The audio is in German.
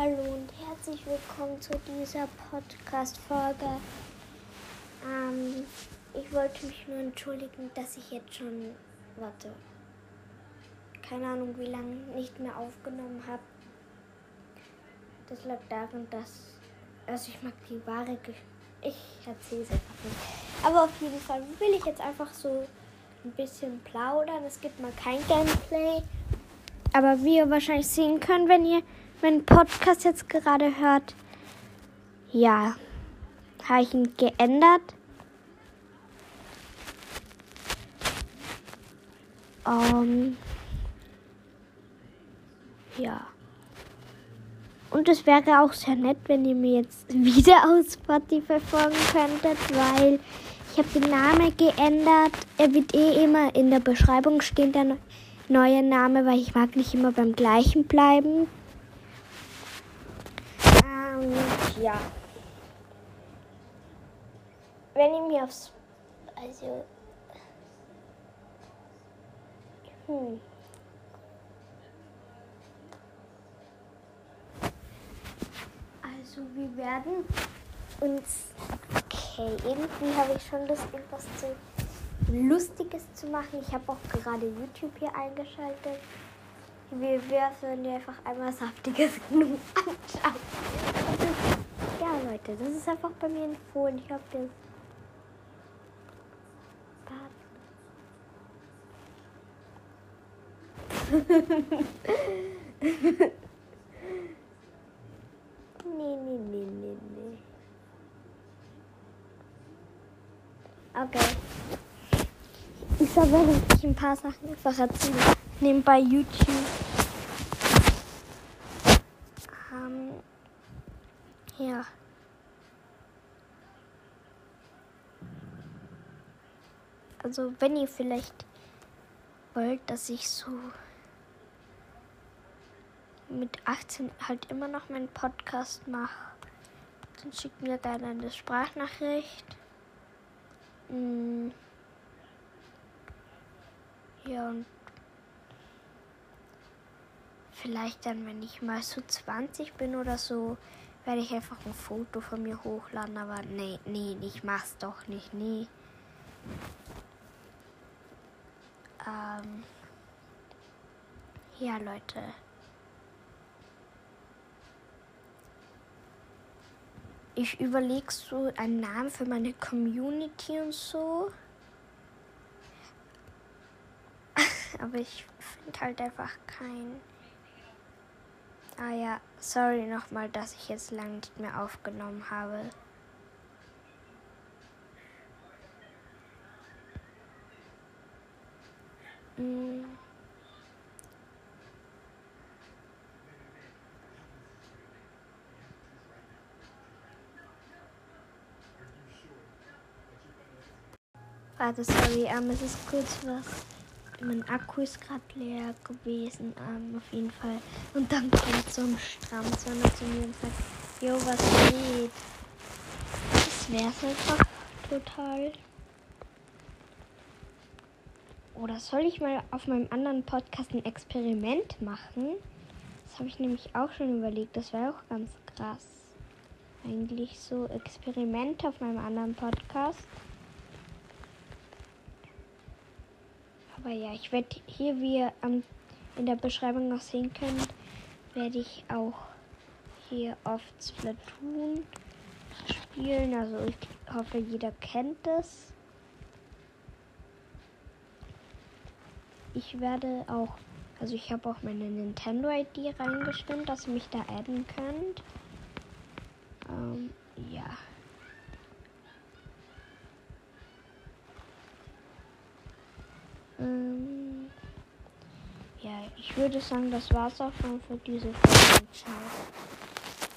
Hallo und herzlich willkommen zu dieser Podcast-Folge. Ähm, ich wollte mich nur entschuldigen, dass ich jetzt schon, warte, keine Ahnung wie lange nicht mehr aufgenommen habe. Das lag daran, dass, also ich mag die wahre Geschichte, ich erzähle es einfach nicht. Aber auf jeden Fall will ich jetzt einfach so ein bisschen plaudern. Es gibt mal kein Gameplay. Aber wie ihr wahrscheinlich sehen könnt, wenn ihr meinen Podcast jetzt gerade hört, ja, habe ich ihn geändert. Ähm, ja. Und es wäre auch sehr nett, wenn ihr mir jetzt wieder aus Spotify folgen könntet, weil ich habe den Namen geändert. Er wird eh immer in der Beschreibung stehen, der neue Name, weil ich mag nicht immer beim gleichen bleiben. Ähm, ja. Wenn ihr mir aufs... Also... Hm. Also wir werden uns... Okay, irgendwie habe ich schon Lust, etwas zu Lustiges zu machen. Ich habe auch gerade YouTube hier eingeschaltet. Wir werden einfach einmal saftiges genug anschauen. Leute, das ist einfach bei mir empfohlen. Ich habe das. nee, nee, nee, nee, nee. Okay. Ich soll während ein paar Sachen einfach erzählen. Nebenbei YouTube. Ähm, ja. Also wenn ihr vielleicht wollt, dass ich so mit 18 halt immer noch meinen Podcast mache, dann schickt mir gerne eine Sprachnachricht. Hm. Ja, und vielleicht dann, wenn ich mal so 20 bin oder so, werde ich einfach ein Foto von mir hochladen. Aber nee, nee, ich mach's doch nicht, nee. Ähm, ja, Leute. Ich überlege so einen Namen für meine Community und so. Aber ich finde halt einfach kein. Ah ja, sorry nochmal, dass ich jetzt lange nicht mehr aufgenommen habe. Warte, sorry, ähm, es ist kurz was. Mein Akku ist gerade leer gewesen, ähm, auf jeden Fall. Und dann kommt so ein Strammzahner zu mir und sagt, Jo, was geht? Das wär's einfach total. Oder soll ich mal auf meinem anderen Podcast ein Experiment machen? Das habe ich nämlich auch schon überlegt. Das wäre auch ganz krass. Eigentlich so Experimente auf meinem anderen Podcast. Aber ja, ich werde hier, wie ihr um, in der Beschreibung noch sehen könnt, werde ich auch hier oft Splatoon spielen. Also ich hoffe, jeder kennt es. Ich werde auch, also ich habe auch meine Nintendo-ID reingestimmt, dass ihr mich da adden könnt. Ähm, ja. Ähm, ja, ich würde sagen, das war's auch schon für diese Folge. Ciao.